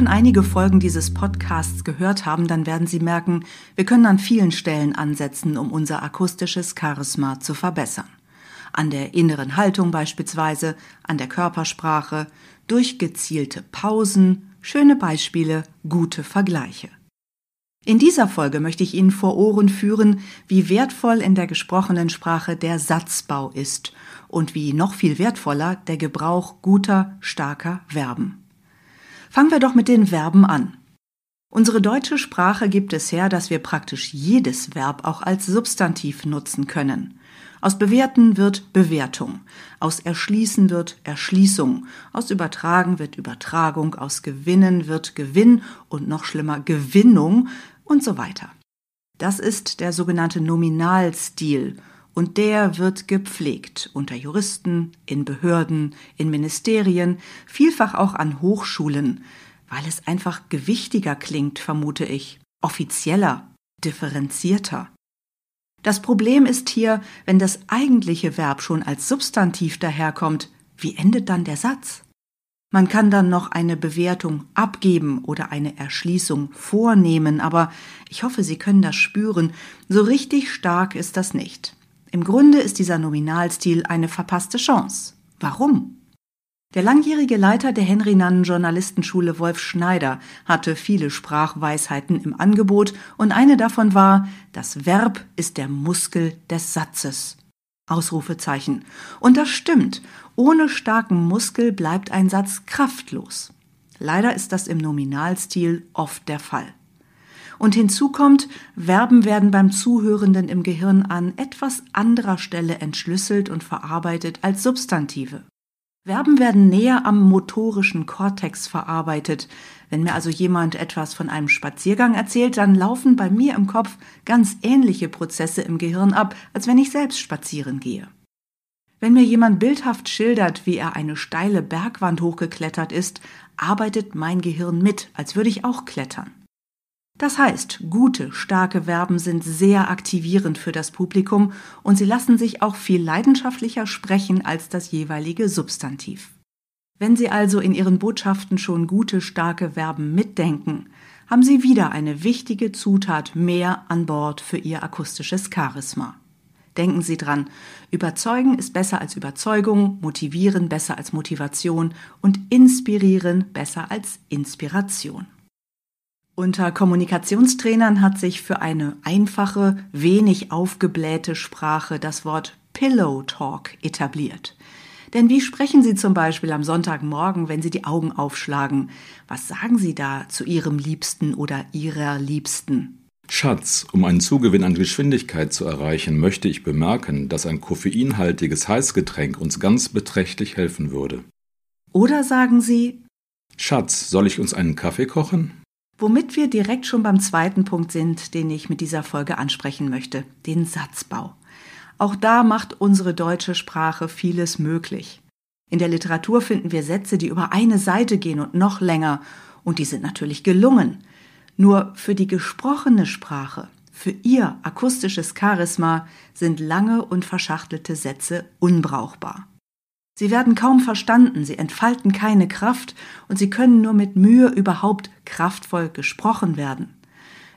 schon einige Folgen dieses Podcasts gehört haben, dann werden Sie merken, wir können an vielen Stellen ansetzen, um unser akustisches Charisma zu verbessern. An der inneren Haltung beispielsweise, an der Körpersprache, durch gezielte Pausen, schöne Beispiele, gute Vergleiche. In dieser Folge möchte ich Ihnen vor Ohren führen, wie wertvoll in der gesprochenen Sprache der Satzbau ist und wie noch viel wertvoller der Gebrauch guter, starker Verben. Fangen wir doch mit den Verben an. Unsere deutsche Sprache gibt es her, dass wir praktisch jedes Verb auch als Substantiv nutzen können. Aus bewerten wird Bewertung, aus erschließen wird Erschließung, aus übertragen wird Übertragung, aus gewinnen wird Gewinn und noch schlimmer Gewinnung und so weiter. Das ist der sogenannte Nominalstil und der wird gepflegt unter Juristen, in Behörden, in Ministerien, vielfach auch an Hochschulen, weil es einfach gewichtiger klingt, vermute ich, offizieller, differenzierter. Das Problem ist hier, wenn das eigentliche Verb schon als Substantiv daherkommt, wie endet dann der Satz? Man kann dann noch eine Bewertung abgeben oder eine Erschließung vornehmen, aber ich hoffe, Sie können das spüren, so richtig stark ist das nicht. Im Grunde ist dieser Nominalstil eine verpasste Chance. Warum? Der langjährige Leiter der Henry-Nannen Journalistenschule Wolf Schneider hatte viele Sprachweisheiten im Angebot und eine davon war, das Verb ist der Muskel des Satzes. Ausrufezeichen. Und das stimmt. Ohne starken Muskel bleibt ein Satz kraftlos. Leider ist das im Nominalstil oft der Fall. Und hinzu kommt, Verben werden beim Zuhörenden im Gehirn an etwas anderer Stelle entschlüsselt und verarbeitet als Substantive. Verben werden näher am motorischen Kortex verarbeitet. Wenn mir also jemand etwas von einem Spaziergang erzählt, dann laufen bei mir im Kopf ganz ähnliche Prozesse im Gehirn ab, als wenn ich selbst spazieren gehe. Wenn mir jemand bildhaft schildert, wie er eine steile Bergwand hochgeklettert ist, arbeitet mein Gehirn mit, als würde ich auch klettern. Das heißt, gute, starke Verben sind sehr aktivierend für das Publikum und sie lassen sich auch viel leidenschaftlicher sprechen als das jeweilige Substantiv. Wenn Sie also in Ihren Botschaften schon gute, starke Verben mitdenken, haben Sie wieder eine wichtige Zutat mehr an Bord für Ihr akustisches Charisma. Denken Sie dran, überzeugen ist besser als Überzeugung, motivieren besser als Motivation und inspirieren besser als Inspiration. Unter Kommunikationstrainern hat sich für eine einfache, wenig aufgeblähte Sprache das Wort Pillow Talk etabliert. Denn wie sprechen Sie zum Beispiel am Sonntagmorgen, wenn Sie die Augen aufschlagen? Was sagen Sie da zu Ihrem Liebsten oder Ihrer Liebsten? Schatz, um einen Zugewinn an Geschwindigkeit zu erreichen, möchte ich bemerken, dass ein koffeinhaltiges Heißgetränk uns ganz beträchtlich helfen würde. Oder sagen Sie Schatz, soll ich uns einen Kaffee kochen? Womit wir direkt schon beim zweiten Punkt sind, den ich mit dieser Folge ansprechen möchte, den Satzbau. Auch da macht unsere deutsche Sprache vieles möglich. In der Literatur finden wir Sätze, die über eine Seite gehen und noch länger, und die sind natürlich gelungen. Nur für die gesprochene Sprache, für ihr akustisches Charisma sind lange und verschachtelte Sätze unbrauchbar. Sie werden kaum verstanden, sie entfalten keine Kraft und sie können nur mit Mühe überhaupt kraftvoll gesprochen werden.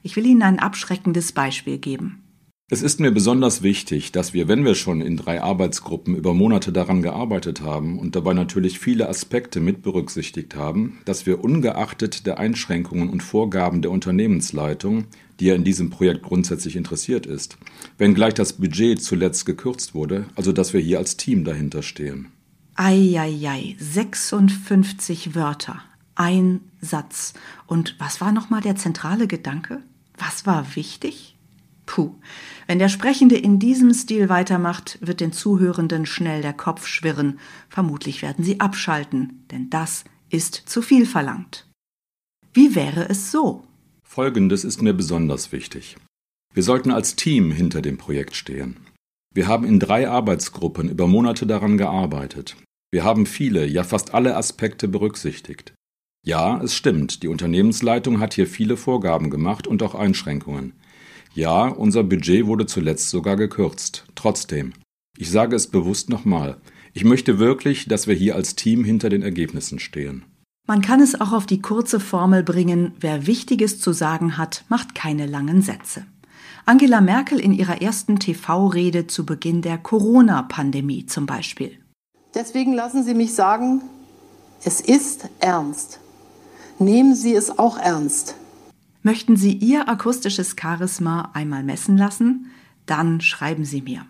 Ich will Ihnen ein abschreckendes Beispiel geben. Es ist mir besonders wichtig, dass wir, wenn wir schon in drei Arbeitsgruppen über Monate daran gearbeitet haben und dabei natürlich viele Aspekte mit berücksichtigt haben, dass wir ungeachtet der Einschränkungen und Vorgaben der Unternehmensleitung, die ja in diesem Projekt grundsätzlich interessiert ist, wenngleich das Budget zuletzt gekürzt wurde, also dass wir hier als Team dahinter stehen. Eieiei, 56 Wörter, ein Satz. Und was war nochmal der zentrale Gedanke? Was war wichtig? Puh, wenn der Sprechende in diesem Stil weitermacht, wird den Zuhörenden schnell der Kopf schwirren. Vermutlich werden sie abschalten, denn das ist zu viel verlangt. Wie wäre es so? Folgendes ist mir besonders wichtig. Wir sollten als Team hinter dem Projekt stehen. Wir haben in drei Arbeitsgruppen über Monate daran gearbeitet. Wir haben viele, ja fast alle Aspekte berücksichtigt. Ja, es stimmt, die Unternehmensleitung hat hier viele Vorgaben gemacht und auch Einschränkungen. Ja, unser Budget wurde zuletzt sogar gekürzt. Trotzdem, ich sage es bewusst nochmal, ich möchte wirklich, dass wir hier als Team hinter den Ergebnissen stehen. Man kann es auch auf die kurze Formel bringen, wer Wichtiges zu sagen hat, macht keine langen Sätze. Angela Merkel in ihrer ersten TV-Rede zu Beginn der Corona-Pandemie zum Beispiel. Deswegen lassen Sie mich sagen, es ist ernst. Nehmen Sie es auch ernst. Möchten Sie Ihr akustisches Charisma einmal messen lassen? Dann schreiben Sie mir.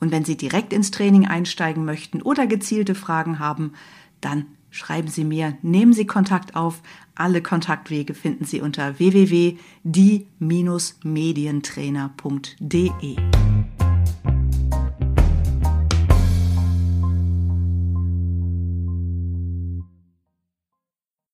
Und wenn Sie direkt ins Training einsteigen möchten oder gezielte Fragen haben, dann schreiben Sie mir, nehmen Sie Kontakt auf. Alle Kontaktwege finden Sie unter www.die-medientrainer.de.